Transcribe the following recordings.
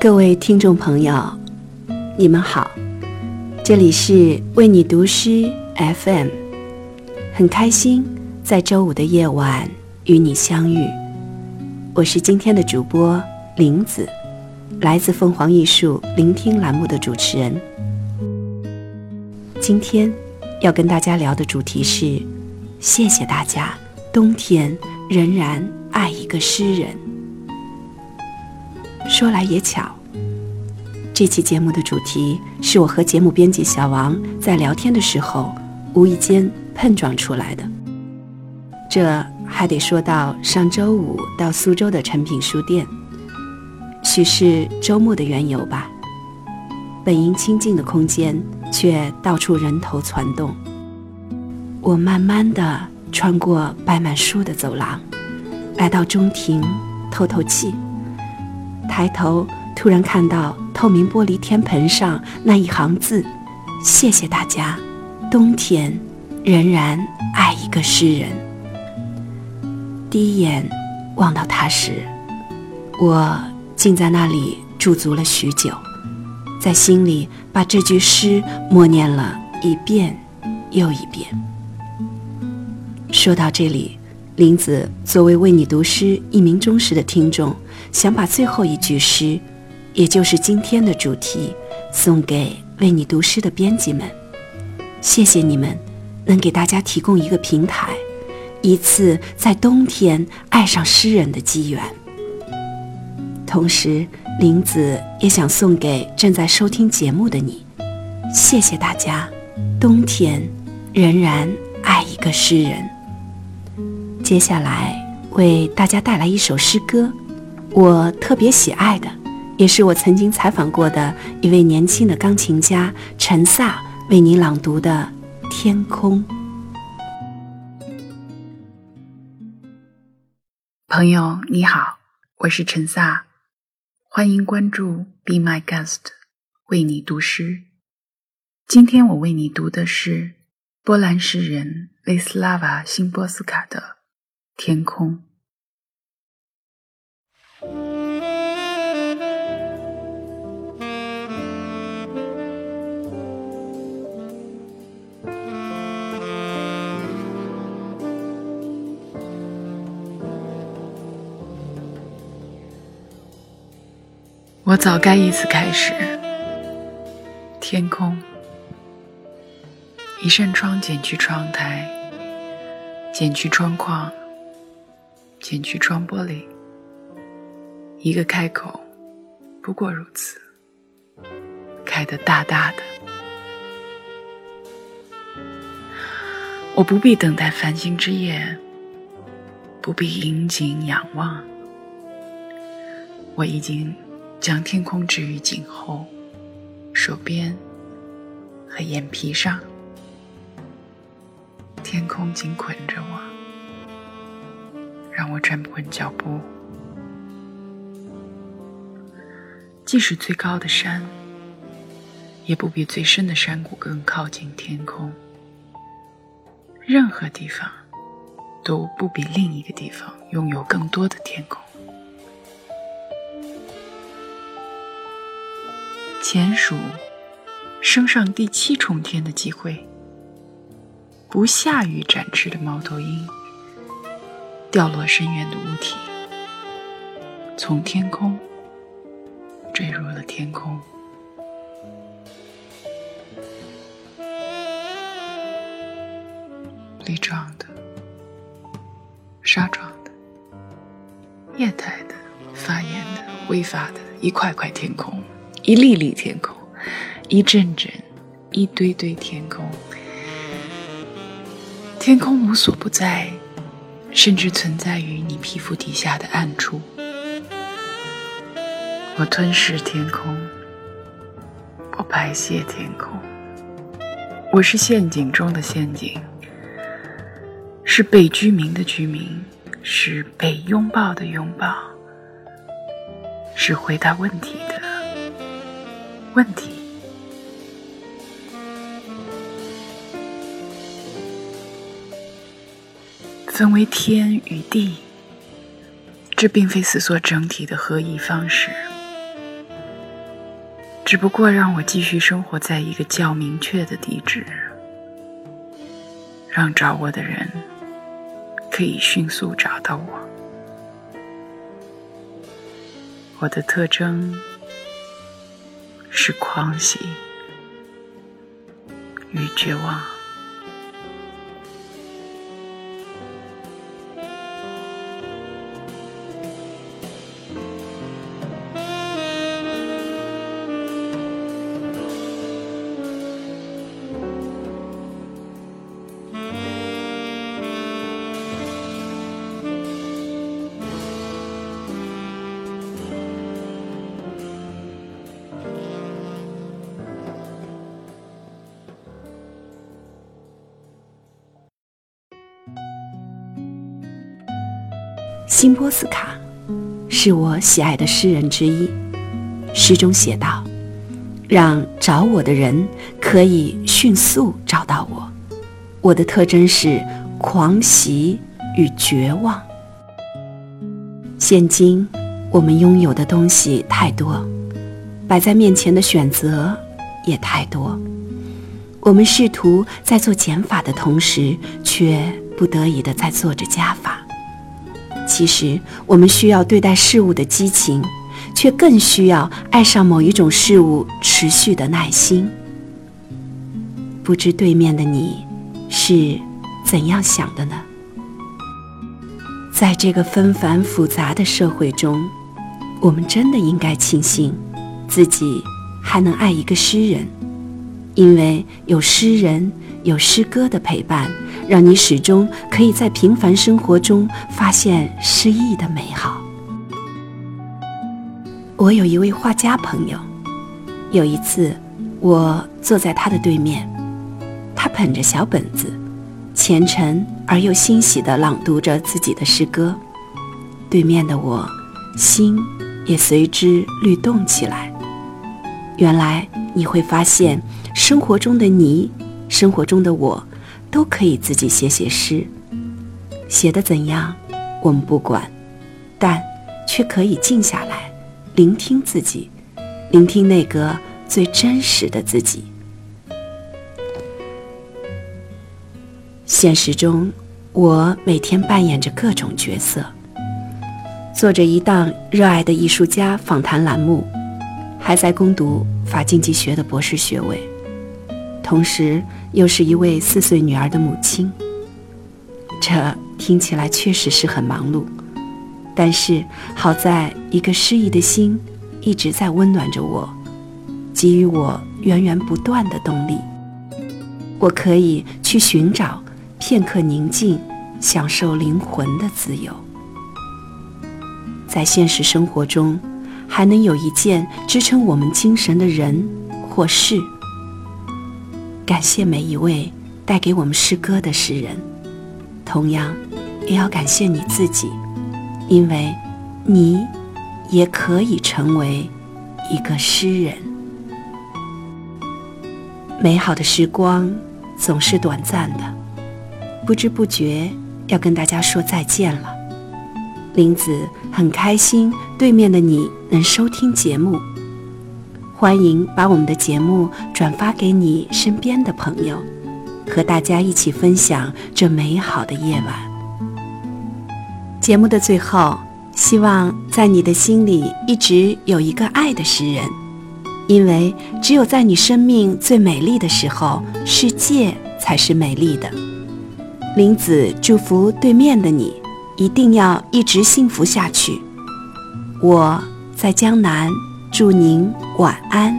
各位听众朋友，你们好，这里是为你读诗 FM，很开心在周五的夜晚与你相遇。我是今天的主播林子，来自凤凰艺术聆听栏目的主持人。今天要跟大家聊的主题是：谢谢大家，冬天仍然爱一个诗人。说来也巧，这期节目的主题是我和节目编辑小王在聊天的时候无意间碰撞出来的。这还得说到上周五到苏州的诚品书店，许是周末的缘由吧。本应清静的空间，却到处人头攒动。我慢慢地穿过摆满书的走廊，来到中庭透透气。抬头，突然看到透明玻璃天盆上那一行字：“谢谢大家，冬天仍然爱一个诗人。”第一眼望到他时，我竟在那里驻足了许久，在心里把这句诗默念了一遍又一遍。说到这里。林子作为为你读诗一名忠实的听众，想把最后一句诗，也就是今天的主题，送给为你读诗的编辑们。谢谢你们，能给大家提供一个平台，一次在冬天爱上诗人的机缘。同时，林子也想送给正在收听节目的你，谢谢大家，冬天仍然爱一个诗人。接下来为大家带来一首诗歌，我特别喜爱的，也是我曾经采访过的一位年轻的钢琴家陈萨为您朗读的《天空》。朋友你好，我是陈萨，欢迎关注 Be My Guest，为你读诗。今天我为你读的是波兰诗人雷斯拉瓦·辛波斯卡的。天空。我早该一次开始。天空，一扇窗剪去窗台，剪去窗框。剪去窗玻璃，一个开口，不过如此，开得大大的。我不必等待繁星之夜，不必引颈仰望，我已经将天空置于颈后、手边和眼皮上，天空紧捆着我。让我站不稳脚步。即使最高的山，也不比最深的山谷更靠近天空。任何地方，都不比另一个地方拥有更多的天空。前数升上第七重天的机会，不下雨展翅的猫头鹰。掉落深渊的物体，从天空坠入了天空。粒状的、沙状的、液态的、发炎的、挥发的，一块块天空，一粒粒天空，一阵阵、一堆堆天空。天空无所不在。甚至存在于你皮肤底下的暗处。我吞噬天空，我排泄天空。我是陷阱中的陷阱，是被居民的居民，是被拥抱的拥抱，是回答问题的问题。分为天与地，这并非思索整体的合一方式。只不过让我继续生活在一个较明确的地址，让找我的人可以迅速找到我。我的特征是狂喜与绝望。辛波斯卡是我喜爱的诗人之一。诗中写道：“让找我的人可以迅速找到我。我的特征是狂喜与绝望。现今我们拥有的东西太多，摆在面前的选择也太多。我们试图在做减法的同时，却不得已的在做着加法。”其实，我们需要对待事物的激情，却更需要爱上某一种事物持续的耐心。不知对面的你是怎样想的呢？在这个纷繁复杂的社会中，我们真的应该庆幸自己还能爱一个诗人，因为有诗人。有诗歌的陪伴，让你始终可以在平凡生活中发现诗意的美好。我有一位画家朋友，有一次我坐在他的对面，他捧着小本子，虔诚而又欣喜地朗读着自己的诗歌。对面的我，心也随之律动起来。原来你会发现，生活中的你。生活中的我，都可以自己写写诗，写的怎样，我们不管，但却可以静下来，聆听自己，聆听那个最真实的自己。现实中，我每天扮演着各种角色，做着一档热爱的艺术家访谈栏目，还在攻读法经济学的博士学位。同时，又是一位四岁女儿的母亲。这听起来确实是很忙碌，但是好在一个诗意的心一直在温暖着我，给予我源源不断的动力。我可以去寻找片刻宁静，享受灵魂的自由。在现实生活中，还能有一件支撑我们精神的人或事。感谢每一位带给我们诗歌的诗人，同样，也要感谢你自己，因为，你，也可以成为一个诗人。美好的时光总是短暂的，不知不觉要跟大家说再见了。林子很开心，对面的你能收听节目。欢迎把我们的节目转发给你身边的朋友，和大家一起分享这美好的夜晚。节目的最后，希望在你的心里一直有一个爱的诗人，因为只有在你生命最美丽的时候，世界才是美丽的。林子祝福对面的你，一定要一直幸福下去。我在江南。祝您晚安。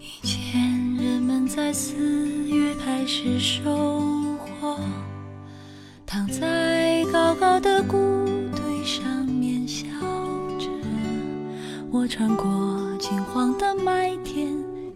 以前人们在四月开始收获，躺在高高的谷堆上面笑着。我穿过金黄的麦田，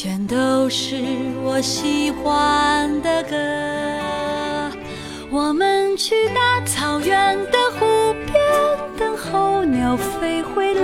全都是我喜欢的歌。我们去大草原的湖边，等候鸟飞回来。